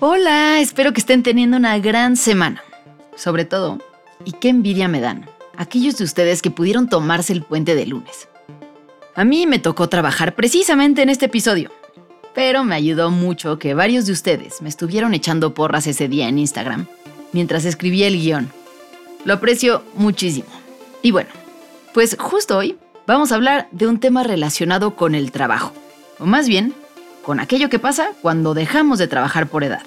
Hola, espero que estén teniendo una gran semana. Sobre todo, y qué envidia me dan, aquellos de ustedes que pudieron tomarse el puente de lunes. A mí me tocó trabajar precisamente en este episodio, pero me ayudó mucho que varios de ustedes me estuvieron echando porras ese día en Instagram mientras escribía el guion. Lo aprecio muchísimo. Y bueno, pues justo hoy vamos a hablar de un tema relacionado con el trabajo, o más bien, con aquello que pasa cuando dejamos de trabajar por edad,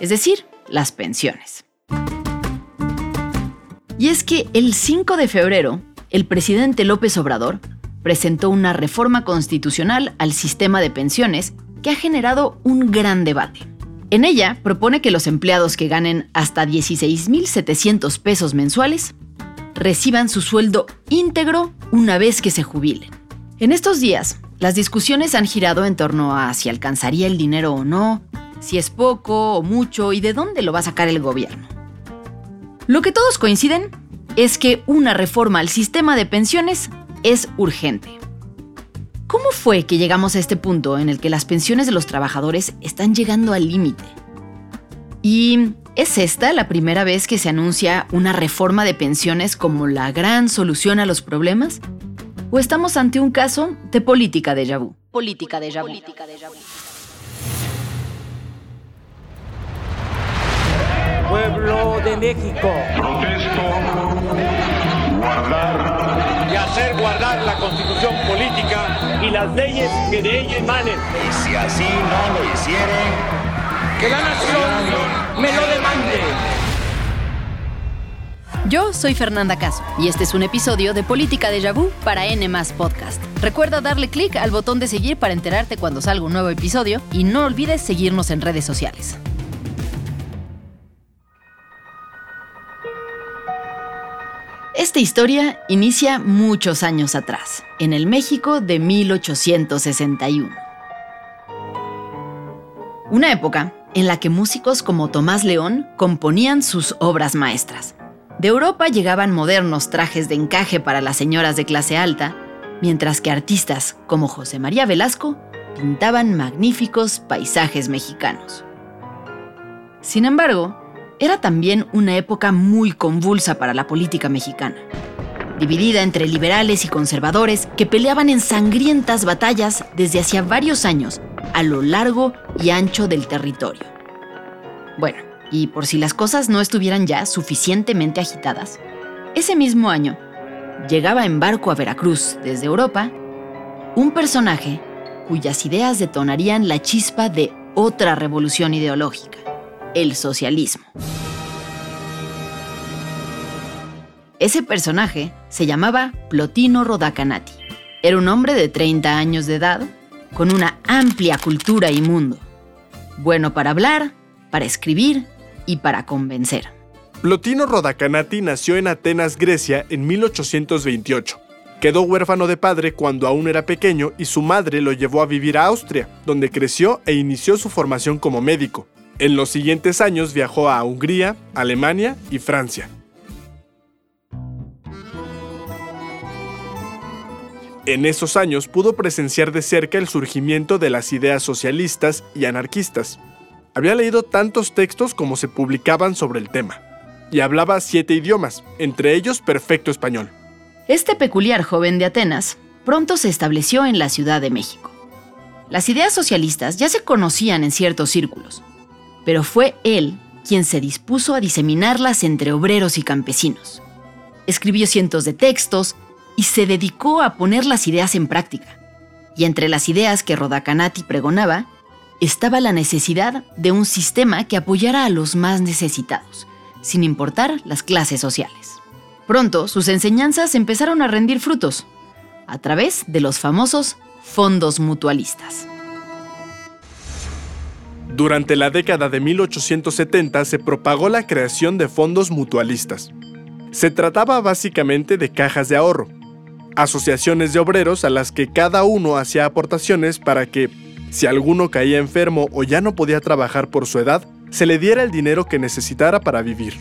es decir, las pensiones. Y es que el 5 de febrero, el presidente López Obrador presentó una reforma constitucional al sistema de pensiones que ha generado un gran debate. En ella propone que los empleados que ganen hasta 16.700 pesos mensuales reciban su sueldo íntegro una vez que se jubilen. En estos días, las discusiones han girado en torno a si alcanzaría el dinero o no, si es poco o mucho y de dónde lo va a sacar el gobierno. Lo que todos coinciden es que una reforma al sistema de pensiones es urgente. ¿Cómo fue que llegamos a este punto en el que las pensiones de los trabajadores están llegando al límite? ¿Y es esta la primera vez que se anuncia una reforma de pensiones como la gran solución a los problemas? ¿O estamos ante un caso de política de vu? Política de vu. Pueblo de México. Protesto guardar y hacer guardar la constitución política y las leyes que de ella emanen. Y si así no lo hicieren, que la nación me lo demande. Yo soy Fernanda Caso y este es un episodio de Política de Vu para N Podcast. Recuerda darle clic al botón de seguir para enterarte cuando salga un nuevo episodio y no olvides seguirnos en redes sociales. Esta historia inicia muchos años atrás, en el México de 1861. Una época en la que músicos como Tomás León componían sus obras maestras. De Europa llegaban modernos trajes de encaje para las señoras de clase alta, mientras que artistas como José María Velasco pintaban magníficos paisajes mexicanos. Sin embargo, era también una época muy convulsa para la política mexicana, dividida entre liberales y conservadores que peleaban en sangrientas batallas desde hacía varios años a lo largo y ancho del territorio. Bueno, y por si las cosas no estuvieran ya suficientemente agitadas, ese mismo año llegaba en barco a Veracruz desde Europa un personaje cuyas ideas detonarían la chispa de otra revolución ideológica el socialismo. Ese personaje se llamaba Plotino Rodacanati. Era un hombre de 30 años de edad, con una amplia cultura y mundo. Bueno para hablar, para escribir y para convencer. Plotino Rodacanati nació en Atenas, Grecia, en 1828. Quedó huérfano de padre cuando aún era pequeño y su madre lo llevó a vivir a Austria, donde creció e inició su formación como médico. En los siguientes años viajó a Hungría, Alemania y Francia. En esos años pudo presenciar de cerca el surgimiento de las ideas socialistas y anarquistas. Había leído tantos textos como se publicaban sobre el tema, y hablaba siete idiomas, entre ellos perfecto español. Este peculiar joven de Atenas pronto se estableció en la Ciudad de México. Las ideas socialistas ya se conocían en ciertos círculos, pero fue él quien se dispuso a diseminarlas entre obreros y campesinos. Escribió cientos de textos y se dedicó a poner las ideas en práctica. Y entre las ideas que Rodacanati pregonaba estaba la necesidad de un sistema que apoyara a los más necesitados, sin importar las clases sociales. Pronto sus enseñanzas empezaron a rendir frutos, a través de los famosos fondos mutualistas. Durante la década de 1870 se propagó la creación de fondos mutualistas. Se trataba básicamente de cajas de ahorro, asociaciones de obreros a las que cada uno hacía aportaciones para que, si alguno caía enfermo o ya no podía trabajar por su edad, se le diera el dinero que necesitara para vivir.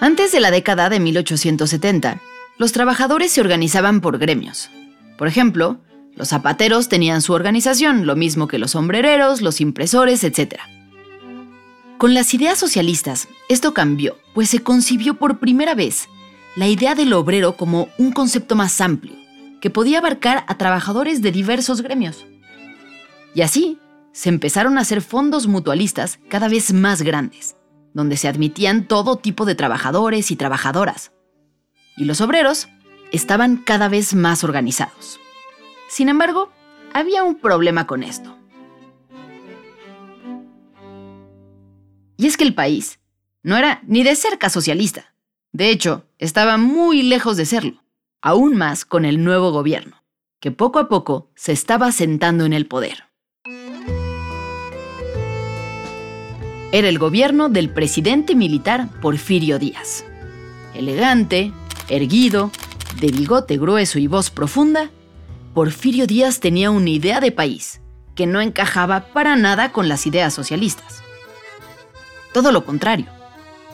Antes de la década de 1870, los trabajadores se organizaban por gremios, por ejemplo, Los zapateros tenían su organización, lo mismo que los sombrereros, los impresores, etc. Con las ideas socialistas, esto cambió, pues se concibió por primera vez la idea del obrero como un concepto más amplio, que podía abarcar a trabajadores de diversos gremios. Y así, se empezaron a hacer fondos mutualistas cada vez más grandes, donde se admitían todo tipo de trabajadores y trabajadoras. Y los obreros estaban cada vez más organizados. Sin embargo, había un problema con esto. Y es que el país no era ni de cerca socialista. De hecho, estaba muy lejos de serlo, aún más con el nuevo gobierno, que poco a poco se estaba sentando en el poder. Era el gobierno del presidente militar Porfirio Díaz. Elegante, erguido, de bigote grueso y voz profunda, Porfirio Díaz tenía una idea de país que no encajaba para nada con las ideas socialistas. Todo lo contrario.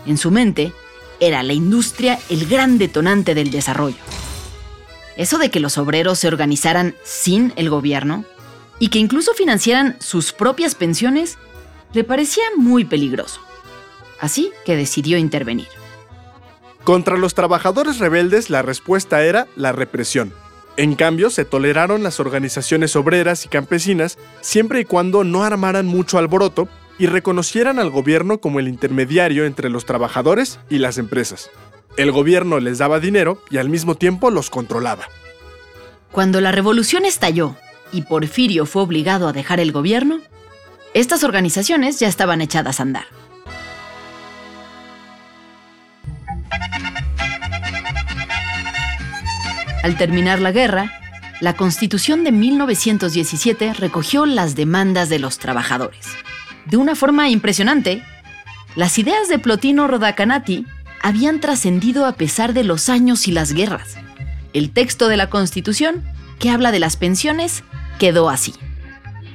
En su mente, era la industria el gran detonante del desarrollo. Eso de que los obreros se organizaran sin el gobierno y que incluso financiaran sus propias pensiones le parecía muy peligroso. Así que decidió intervenir. Contra los trabajadores rebeldes la respuesta era la represión. En cambio, se toleraron las organizaciones obreras y campesinas siempre y cuando no armaran mucho alboroto y reconocieran al gobierno como el intermediario entre los trabajadores y las empresas. El gobierno les daba dinero y al mismo tiempo los controlaba. Cuando la revolución estalló y Porfirio fue obligado a dejar el gobierno, estas organizaciones ya estaban echadas a andar. Al terminar la guerra, la Constitución de 1917 recogió las demandas de los trabajadores. De una forma impresionante, las ideas de Plotino Rodacanati habían trascendido a pesar de los años y las guerras. El texto de la Constitución, que habla de las pensiones, quedó así.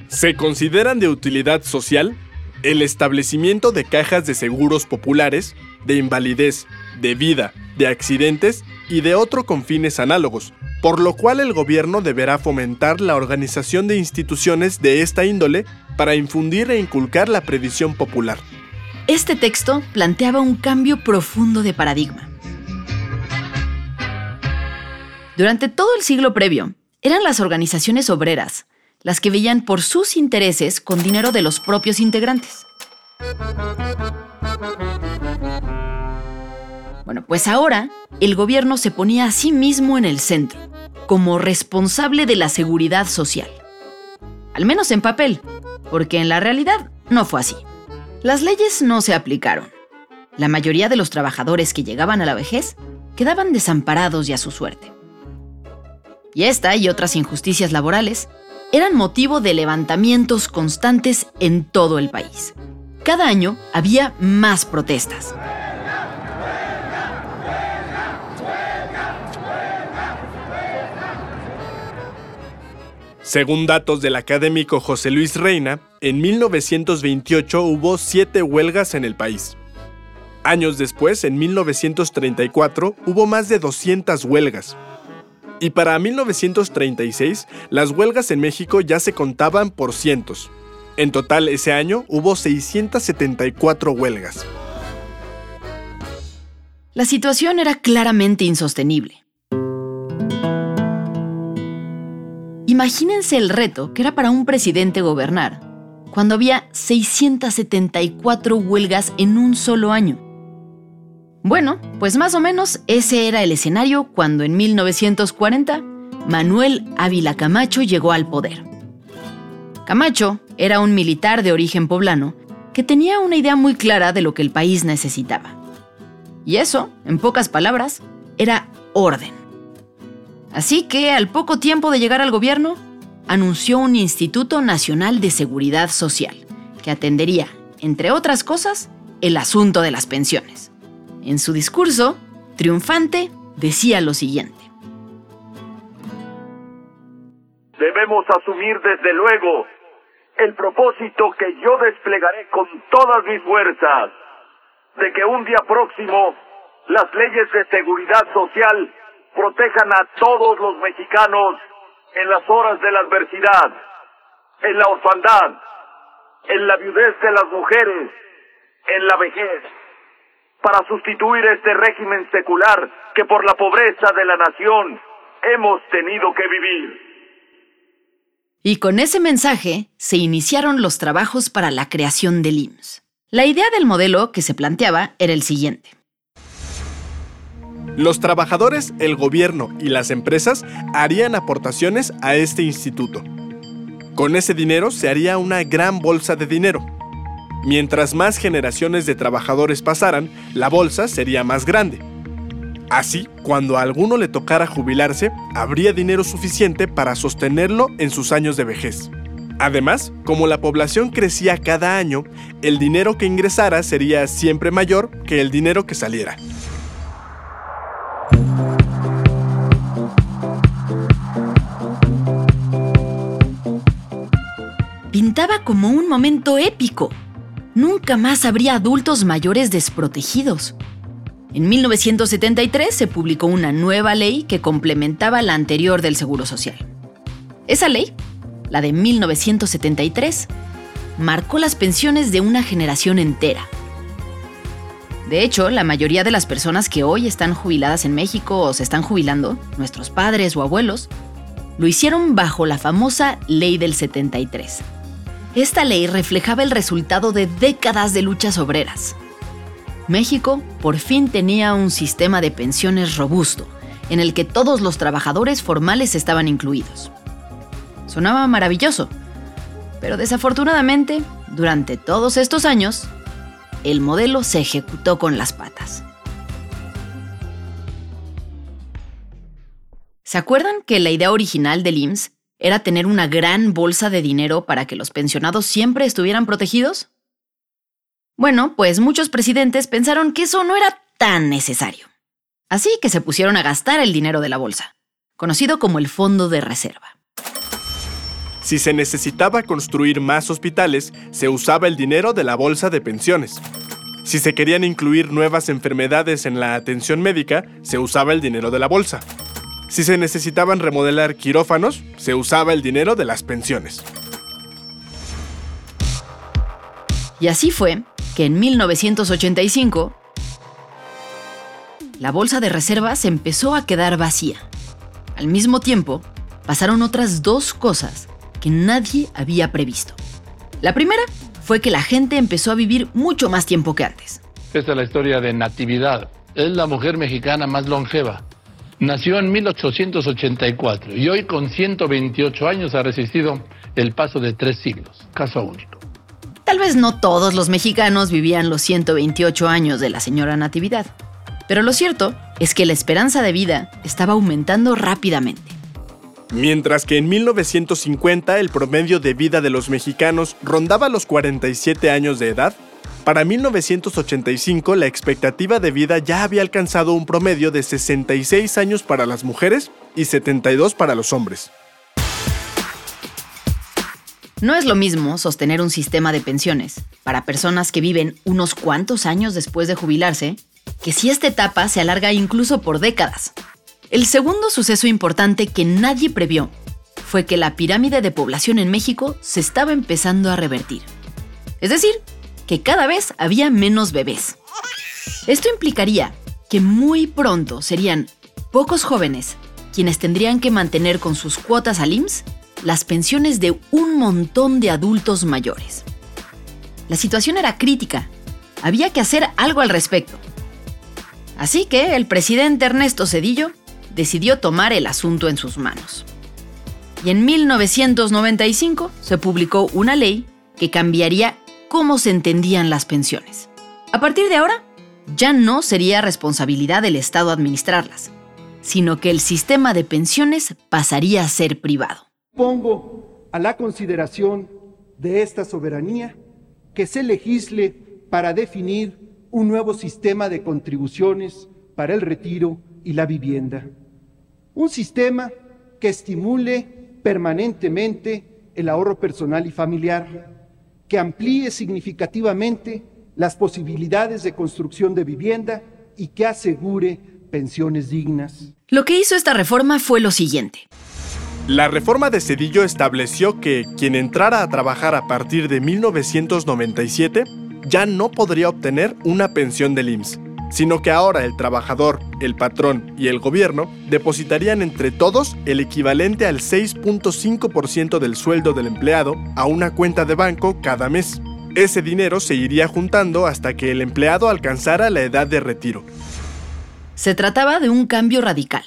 Se consideran de utilidad social el establecimiento de cajas de seguros populares, de invalidez, de vida, de accidentes y de otro con fines análogos, por lo cual el gobierno deberá fomentar la organización de instituciones de esta índole para infundir e inculcar la previsión popular. Este texto planteaba un cambio profundo de paradigma. Durante todo el siglo previo, eran las organizaciones obreras las que veían por sus intereses con dinero de los propios integrantes. Bueno, pues ahora el gobierno se ponía a sí mismo en el centro, como responsable de la seguridad social. Al menos en papel, porque en la realidad no fue así. Las leyes no se aplicaron. La mayoría de los trabajadores que llegaban a la vejez quedaban desamparados y a su suerte. Y esta y otras injusticias laborales eran motivo de levantamientos constantes en todo el país. Cada año había más protestas. Según datos del académico José Luis Reina, en 1928 hubo siete huelgas en el país. Años después, en 1934, hubo más de 200 huelgas. Y para 1936, las huelgas en México ya se contaban por cientos. En total, ese año hubo 674 huelgas. La situación era claramente insostenible. Imagínense el reto que era para un presidente gobernar, cuando había 674 huelgas en un solo año. Bueno, pues más o menos ese era el escenario cuando en 1940 Manuel Ávila Camacho llegó al poder. Camacho era un militar de origen poblano que tenía una idea muy clara de lo que el país necesitaba. Y eso, en pocas palabras, era orden. Así que, al poco tiempo de llegar al gobierno, anunció un Instituto Nacional de Seguridad Social, que atendería, entre otras cosas, el asunto de las pensiones. En su discurso, triunfante, decía lo siguiente. Debemos asumir desde luego el propósito que yo desplegaré con todas mis fuerzas de que un día próximo las leyes de seguridad social protejan a todos los mexicanos en las horas de la adversidad, en la orfandad, en la viudez de las mujeres, en la vejez, para sustituir este régimen secular que por la pobreza de la nación hemos tenido que vivir. Y con ese mensaje se iniciaron los trabajos para la creación del IMSS. La idea del modelo que se planteaba era el siguiente. Los trabajadores, el gobierno y las empresas harían aportaciones a este instituto. Con ese dinero se haría una gran bolsa de dinero. Mientras más generaciones de trabajadores pasaran, la bolsa sería más grande. Así, cuando a alguno le tocara jubilarse, habría dinero suficiente para sostenerlo en sus años de vejez. Además, como la población crecía cada año, el dinero que ingresara sería siempre mayor que el dinero que saliera. Pintaba como un momento épico. Nunca más habría adultos mayores desprotegidos. En 1973 se publicó una nueva ley que complementaba la anterior del Seguro Social. Esa ley, la de 1973, marcó las pensiones de una generación entera. De hecho, la mayoría de las personas que hoy están jubiladas en México o se están jubilando, nuestros padres o abuelos, lo hicieron bajo la famosa Ley del 73. Esta ley reflejaba el resultado de décadas de luchas obreras, México por fin tenía un sistema de pensiones robusto, en el que todos los trabajadores formales estaban incluidos. Sonaba maravilloso, pero desafortunadamente, durante todos estos años, el modelo se ejecutó con las patas. ¿Se acuerdan que la idea original del IMSS era tener una gran bolsa de dinero para que los pensionados siempre estuvieran protegidos? Bueno, pues muchos presidentes pensaron que eso no era tan necesario. Así que se pusieron a gastar el dinero de la bolsa, conocido como el Fondo de Reserva. Si se necesitaba construir más hospitales, se usaba el dinero de la bolsa de pensiones. Si se querían incluir nuevas enfermedades en la atención médica, se usaba el dinero de la bolsa. Si se necesitaban remodelar quirófanos, se usaba el dinero de las pensiones. Y así fue que en 1985 la bolsa de reservas empezó a quedar vacía. Al mismo tiempo, pasaron otras dos cosas que nadie había previsto. La primera fue que la gente empezó a vivir mucho más tiempo que antes. Esta es la historia de Natividad. Es la mujer mexicana más longeva. Nació en 1884 y hoy con 128 años ha resistido el paso de tres siglos. Caso único. Tal vez no todos los mexicanos vivían los 128 años de la señora Natividad, pero lo cierto es que la esperanza de vida estaba aumentando rápidamente. Mientras que en 1950 el promedio de vida de los mexicanos rondaba los 47 años de edad, para 1985 la expectativa de vida ya había alcanzado un promedio de 66 años para las mujeres y 72 para los hombres. No es lo mismo sostener un sistema de pensiones para personas que viven unos cuantos años después de jubilarse que si esta etapa se alarga incluso por décadas. El segundo suceso importante que nadie previó fue que la pirámide de población en México se estaba empezando a revertir. Es decir, que cada vez había menos bebés. Esto implicaría que muy pronto serían pocos jóvenes quienes tendrían que mantener con sus cuotas al IMSS las pensiones de un montón de adultos mayores. La situación era crítica. Había que hacer algo al respecto. Así que el presidente Ernesto Cedillo decidió tomar el asunto en sus manos. Y en 1995 se publicó una ley que cambiaría cómo se entendían las pensiones. A partir de ahora, ya no sería responsabilidad del Estado administrarlas, sino que el sistema de pensiones pasaría a ser privado. Pongo a la consideración de esta soberanía que se legisle para definir un nuevo sistema de contribuciones para el retiro y la vivienda. Un sistema que estimule permanentemente el ahorro personal y familiar, que amplíe significativamente las posibilidades de construcción de vivienda y que asegure pensiones dignas. Lo que hizo esta reforma fue lo siguiente La reforma de Cedillo estableció que quien entrara a trabajar a partir de 1997 ya no podría obtener una pensión del IMSS, sino que ahora el trabajador, el patrón y el gobierno depositarían entre todos el equivalente al 6.5% del sueldo del empleado a una cuenta de banco cada mes. Ese dinero se iría juntando hasta que el empleado alcanzara la edad de retiro. Se trataba de un cambio radical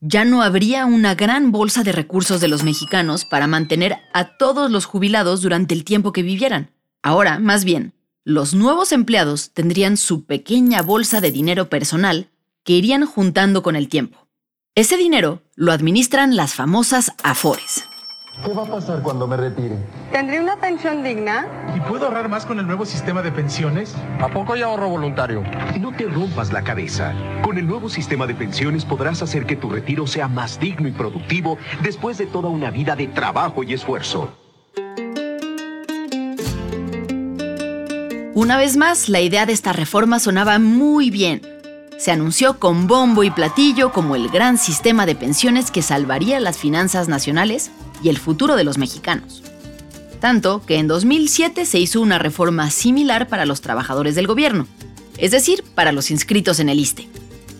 ya no habría una gran bolsa de recursos de los mexicanos para mantener a todos los jubilados durante el tiempo que vivieran. Ahora, más bien, los nuevos empleados tendrían su pequeña bolsa de dinero personal que irían juntando con el tiempo. Ese dinero lo administran las famosas AFORES. ¿Qué va a pasar cuando me retire? ¿Tendré una pensión digna? ¿Y puedo ahorrar más con el nuevo sistema de pensiones? ¿A poco hay ahorro voluntario? No te rompas la cabeza. Con el nuevo sistema de pensiones podrás hacer que tu retiro sea más digno y productivo después de toda una vida de trabajo y esfuerzo. Una vez más, la idea de esta reforma sonaba muy bien. Se anunció con bombo y platillo como el gran sistema de pensiones que salvaría las finanzas nacionales y el futuro de los mexicanos. Tanto que en 2007 se hizo una reforma similar para los trabajadores del gobierno, es decir, para los inscritos en el ISTE.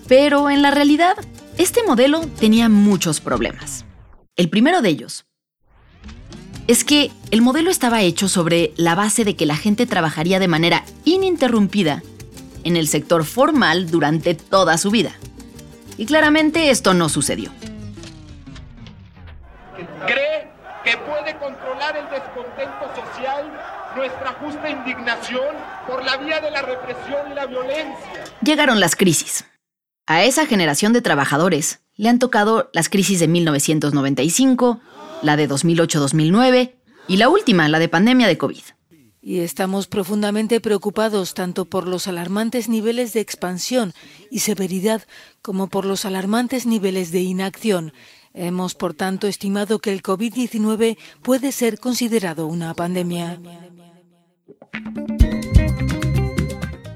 Pero en la realidad, este modelo tenía muchos problemas. El primero de ellos es que el modelo estaba hecho sobre la base de que la gente trabajaría de manera ininterrumpida en el sector formal durante toda su vida. Y claramente esto no sucedió cree que puede controlar el descontento social, nuestra justa indignación por la vía de la represión y la violencia. Llegaron las crisis. A esa generación de trabajadores le han tocado las crisis de 1995, la de 2008-2009 y la última, la de pandemia de COVID. Y estamos profundamente preocupados tanto por los alarmantes niveles de expansión y severidad como por los alarmantes niveles de inacción Hemos, por tanto, estimado que el COVID-19 puede ser considerado una pandemia.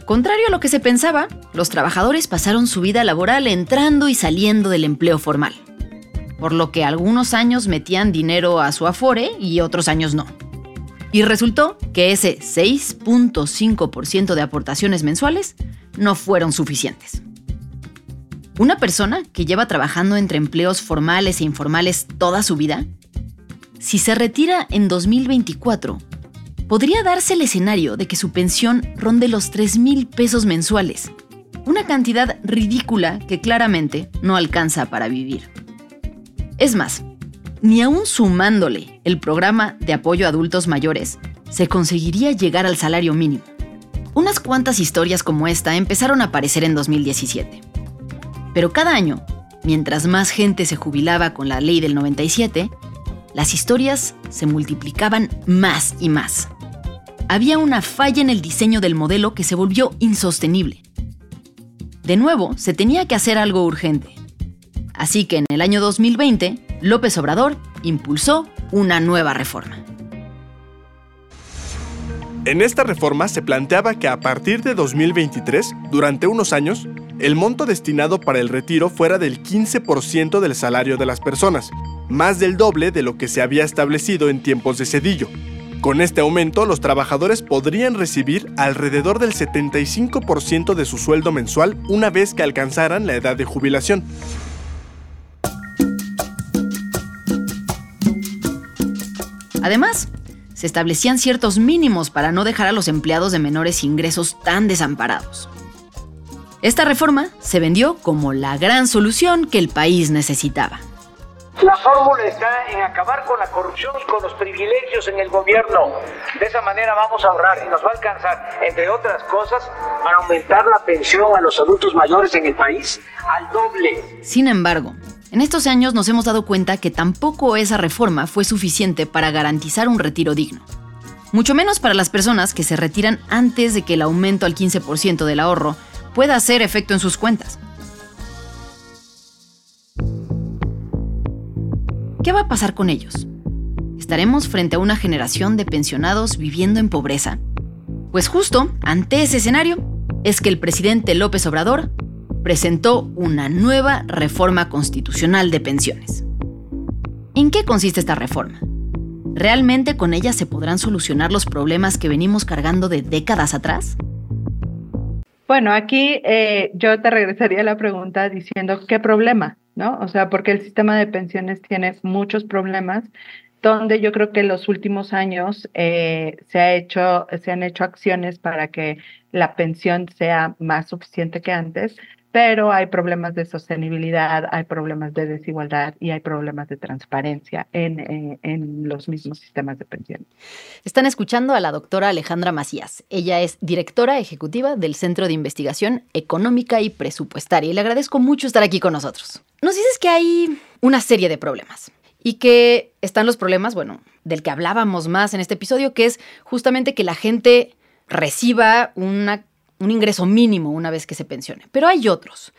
Contrario a lo que se pensaba, los trabajadores pasaron su vida laboral entrando y saliendo del empleo formal, por lo que algunos años metían dinero a su afore y otros años no. Y resultó que ese 6.5% de aportaciones mensuales no fueron suficientes. Una persona que lleva trabajando entre empleos formales e informales toda su vida, si se retira en 2024, podría darse el escenario de que su pensión ronde los 3 mil pesos mensuales, una cantidad ridícula que claramente no alcanza para vivir. Es más, ni aún sumándole el programa de apoyo a adultos mayores, se conseguiría llegar al salario mínimo. Unas cuantas historias como esta empezaron a aparecer en 2017. Pero cada año, mientras más gente se jubilaba con la ley del 97, las historias se multiplicaban más y más. Había una falla en el diseño del modelo que se volvió insostenible. De nuevo, se tenía que hacer algo urgente. Así que en el año 2020, López Obrador impulsó una nueva reforma. En esta reforma se planteaba que a partir de 2023, durante unos años, el monto destinado para el retiro fuera del 15% del salario de las personas, más del doble de lo que se había establecido en tiempos de Cedillo. Con este aumento, los trabajadores podrían recibir alrededor del 75% de su sueldo mensual una vez que alcanzaran la edad de jubilación. Además, se establecían ciertos mínimos para no dejar a los empleados de menores ingresos tan desamparados. Esta reforma se vendió como la gran solución que el país necesitaba. La fórmula está en acabar con la corrupción y con los privilegios en el gobierno. De esa manera vamos a ahorrar y nos va a alcanzar, entre otras cosas, para aumentar la pensión a los adultos mayores en el país al doble. Sin embargo, en estos años nos hemos dado cuenta que tampoco esa reforma fue suficiente para garantizar un retiro digno. Mucho menos para las personas que se retiran antes de que el aumento al 15% del ahorro pueda hacer efecto en sus cuentas. ¿Qué va a pasar con ellos? ¿Estaremos frente a una generación de pensionados viviendo en pobreza? Pues justo ante ese escenario es que el presidente López Obrador presentó una nueva reforma constitucional de pensiones. ¿En qué consiste esta reforma? ¿Realmente con ella se podrán solucionar los problemas que venimos cargando de décadas atrás? Bueno, aquí eh, yo te regresaría la pregunta diciendo qué problema, ¿no? O sea, porque el sistema de pensiones tiene muchos problemas donde yo creo que en los últimos años eh, se, ha hecho, se han hecho acciones para que la pensión sea más suficiente que antes, pero hay problemas de sostenibilidad, hay problemas de desigualdad y hay problemas de transparencia en, en, en, los mismos sistemas de pensión. Están escuchando a la doctora Alejandra Macías. Ella es directora ejecutiva del Centro de Investigación Económica y Presupuestaria y le agradezco mucho estar aquí con nosotros. Nos dices que hay una serie de problemas y que están los problemas, bueno, del que hablábamos más en este episodio, que es justamente que la gente reciba una, un ingreso mínimo una vez que se pensione. Pero hay otros.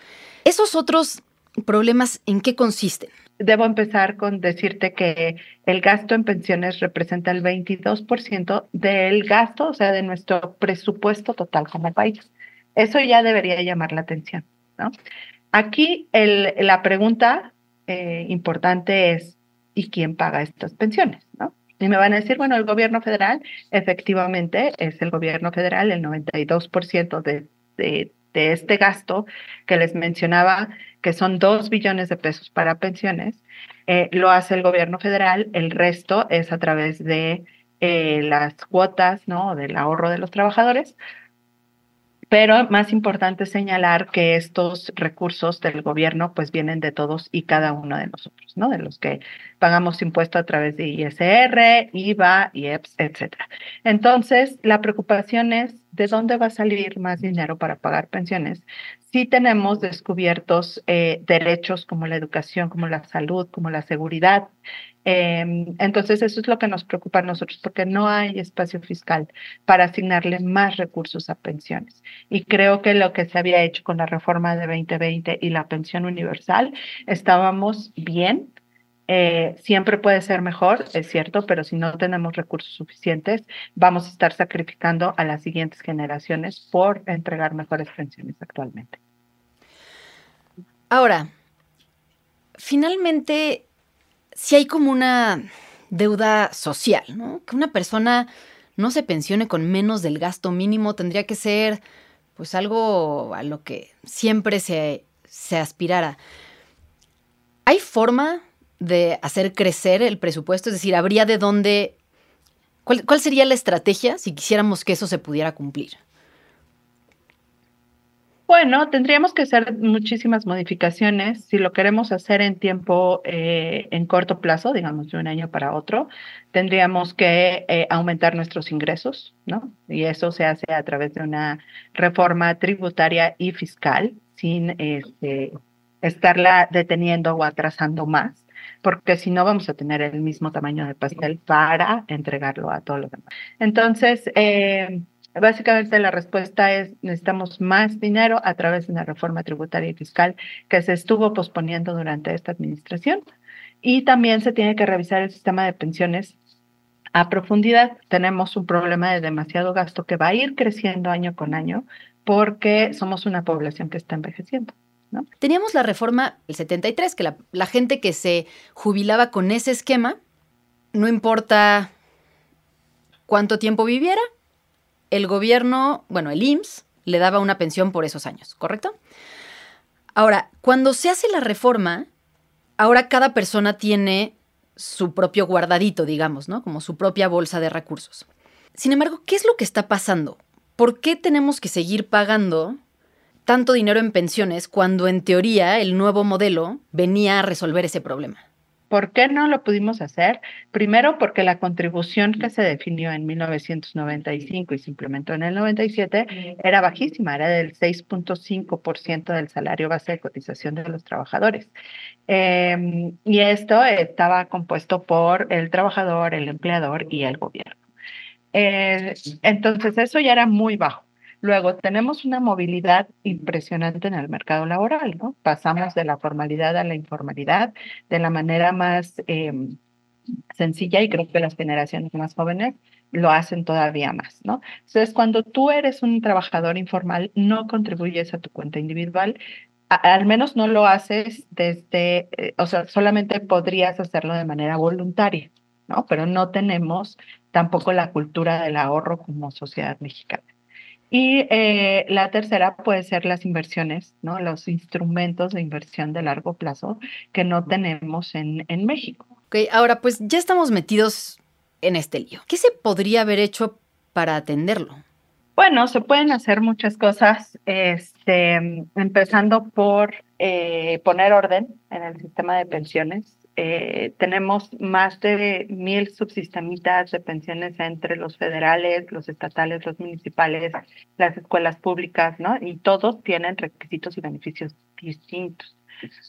¿Esos otros problemas en qué consisten? Debo empezar con decirte que el gasto en pensiones representa el 22% del gasto, o sea, de nuestro presupuesto total como país. Eso ya debería llamar la atención, ¿no? Aquí el, la pregunta eh, importante es, ¿y quién paga estas pensiones? ¿no? Y me van a decir, bueno, el gobierno federal, efectivamente, es el gobierno federal, el 92% de, de, de este gasto que les mencionaba, que son 2 billones de pesos para pensiones, eh, lo hace el gobierno federal, el resto es a través de eh, las cuotas, ¿no? Del ahorro de los trabajadores, pero más importante señalar que estos recursos del gobierno pues vienen de todos y cada uno de nosotros, ¿no? De los que pagamos impuesto a través de ISR, IVA, IEPS, etcétera. Entonces, la preocupación es de dónde va a salir más dinero para pagar pensiones. Si tenemos descubiertos eh, derechos como la educación, como la salud, como la seguridad, eh, entonces, eso es lo que nos preocupa a nosotros, porque no hay espacio fiscal para asignarle más recursos a pensiones. Y creo que lo que se había hecho con la reforma de 2020 y la pensión universal, estábamos bien. Eh, siempre puede ser mejor, es cierto, pero si no tenemos recursos suficientes, vamos a estar sacrificando a las siguientes generaciones por entregar mejores pensiones actualmente. Ahora, finalmente, si hay como una deuda social, ¿no? Que una persona no se pensione con menos del gasto mínimo tendría que ser pues algo a lo que siempre se, se aspirara. ¿Hay forma de hacer crecer el presupuesto? Es decir, ¿habría de dónde... ¿Cuál, cuál sería la estrategia si quisiéramos que eso se pudiera cumplir? Bueno, tendríamos que hacer muchísimas modificaciones. Si lo queremos hacer en tiempo, eh, en corto plazo, digamos de un año para otro, tendríamos que eh, aumentar nuestros ingresos, ¿no? Y eso se hace a través de una reforma tributaria y fiscal, sin este, estarla deteniendo o atrasando más porque si no vamos a tener el mismo tamaño de pastel para entregarlo a todos los demás. Entonces, eh, Básicamente la respuesta es necesitamos más dinero a través de una reforma tributaria y fiscal que se estuvo posponiendo durante esta administración. Y también se tiene que revisar el sistema de pensiones a profundidad. Tenemos un problema de demasiado gasto que va a ir creciendo año con año porque somos una población que está envejeciendo. ¿no? Teníamos la reforma el 73, que la, la gente que se jubilaba con ese esquema, no importa cuánto tiempo viviera, el gobierno, bueno, el IMSS, le daba una pensión por esos años, ¿correcto? Ahora, cuando se hace la reforma, ahora cada persona tiene su propio guardadito, digamos, ¿no? Como su propia bolsa de recursos. Sin embargo, ¿qué es lo que está pasando? ¿Por qué tenemos que seguir pagando tanto dinero en pensiones cuando en teoría el nuevo modelo venía a resolver ese problema? ¿Por qué no lo pudimos hacer? Primero, porque la contribución que se definió en 1995 y se implementó en el 97 era bajísima, era del 6.5% del salario base de cotización de los trabajadores. Eh, y esto estaba compuesto por el trabajador, el empleador y el gobierno. Eh, entonces, eso ya era muy bajo. Luego, tenemos una movilidad impresionante en el mercado laboral, ¿no? Pasamos de la formalidad a la informalidad de la manera más eh, sencilla y creo que las generaciones más jóvenes lo hacen todavía más, ¿no? Entonces, cuando tú eres un trabajador informal, no contribuyes a tu cuenta individual, al menos no lo haces desde, eh, o sea, solamente podrías hacerlo de manera voluntaria, ¿no? Pero no tenemos tampoco la cultura del ahorro como sociedad mexicana. Y eh, la tercera puede ser las inversiones, ¿no? Los instrumentos de inversión de largo plazo que no tenemos en, en México. Ok, ahora pues ya estamos metidos en este lío. ¿Qué se podría haber hecho para atenderlo? Bueno, se pueden hacer muchas cosas, este, empezando por eh, poner orden en el sistema de pensiones. Eh, tenemos más de mil subsistemitas de pensiones entre los federales, los estatales, los municipales, las escuelas públicas, ¿no? Y todos tienen requisitos y beneficios distintos.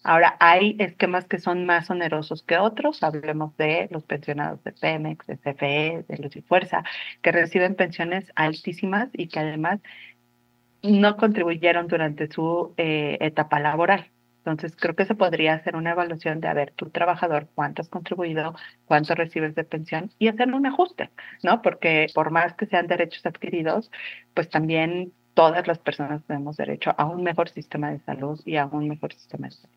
Ahora, hay esquemas que son más onerosos que otros. Hablemos de los pensionados de Pemex, de CFE, de Luz y Fuerza, que reciben pensiones altísimas y que además no contribuyeron durante su eh, etapa laboral. Entonces, creo que se podría hacer una evaluación de, a ver, tu trabajador, cuánto has contribuido, cuánto recibes de pensión y hacer un ajuste, ¿no? Porque por más que sean derechos adquiridos, pues también todas las personas tenemos derecho a un mejor sistema de salud y a un mejor sistema de salud.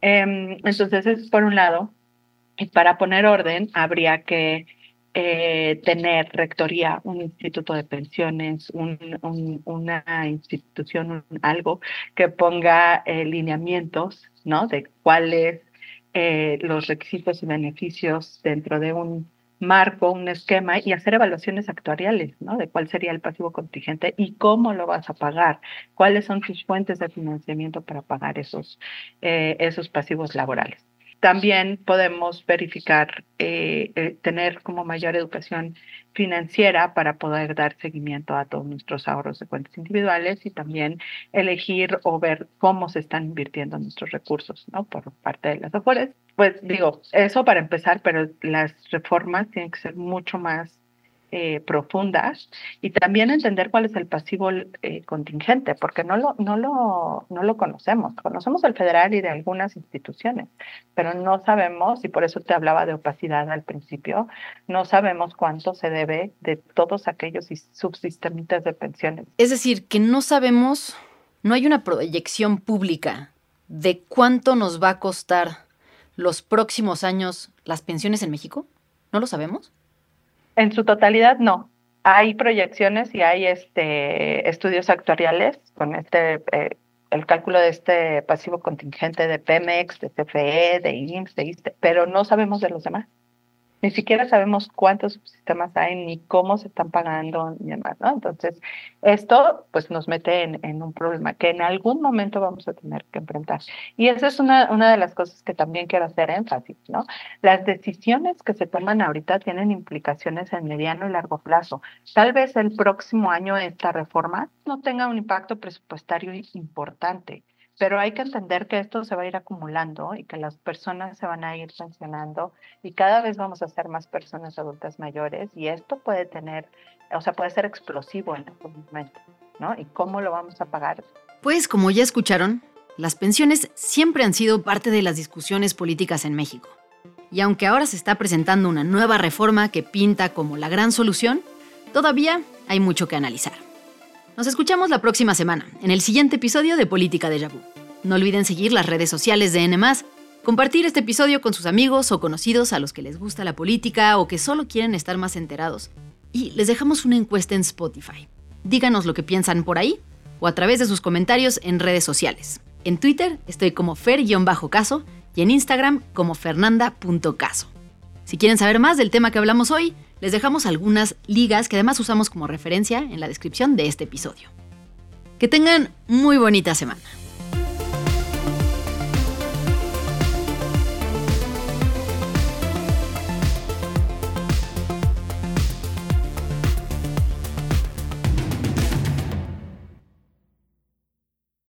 Em, entonces, es por un lado. Y para poner orden, habría que eh, tener rectoría, un instituto de pensiones, una institución, algo que ponga eh, lineamientos, ¿no? De cuáles eh, los requisitos y beneficios dentro de un marco, un esquema y hacer evaluaciones actuariales, ¿no? De cuál sería el pasivo contingente y cómo lo vas a pagar, cuáles son tus fuentes de financiamiento para pagar esos, eh, esos pasivos laborales. También podemos verificar, eh, eh, tener como mayor educación financiera para poder dar seguimiento a todos nuestros ahorros de cuentas individuales y también elegir o ver cómo se están invirtiendo nuestros recursos, ¿no? Por parte de las afueras. Pues digo, eso para empezar, pero las reformas tienen que ser mucho más eh, profundas y también entender cuál es el pasivo eh, contingente, porque no lo, no, lo, no lo conocemos. Conocemos el federal y de algunas instituciones, pero no sabemos, y por eso te hablaba de opacidad al principio, no sabemos cuánto se debe de todos aquellos subsistemitas de pensiones. Es decir, que no sabemos, no hay una proyección pública de cuánto nos va a costar los próximos años las pensiones en México. ¿No lo sabemos? En su totalidad, no. Hay proyecciones y hay este, estudios actuariales con este, eh, el cálculo de este pasivo contingente de Pemex, de CFE, de IMSS, de ISTE, pero no sabemos de los demás ni siquiera sabemos cuántos subsistemas hay, ni cómo se están pagando, ni demás, ¿no? Entonces, esto pues nos mete en, un problema que en algún momento vamos a tener que enfrentar. Y esa es una, una de las cosas que también quiero hacer énfasis, ¿no? Las decisiones que se toman ahorita tienen implicaciones en mediano y largo plazo. Tal vez el próximo año esta reforma no tenga un impacto presupuestario importante, pero hay que entender que esto se va a ir acumulando y que las personas se van a ir pensionando y cada vez vamos a ser más personas adultas mayores y esto puede tener, o sea, puede ser explosivo en algún momento, ¿no? ¿Y cómo lo vamos a pagar? Pues como ya escucharon, las pensiones siempre han sido parte de las discusiones políticas en México. Y aunque ahora se está presentando una nueva reforma que pinta como la gran solución, todavía hay mucho que analizar. Nos escuchamos la próxima semana, en el siguiente episodio de Política de Yabú. No olviden seguir las redes sociales de N, compartir este episodio con sus amigos o conocidos a los que les gusta la política o que solo quieren estar más enterados. Y les dejamos una encuesta en Spotify. Díganos lo que piensan por ahí o a través de sus comentarios en redes sociales. En Twitter estoy como fer-caso y en Instagram como fernanda.caso. Si quieren saber más del tema que hablamos hoy, les dejamos algunas ligas que además usamos como referencia en la descripción de este episodio. Que tengan muy bonita semana.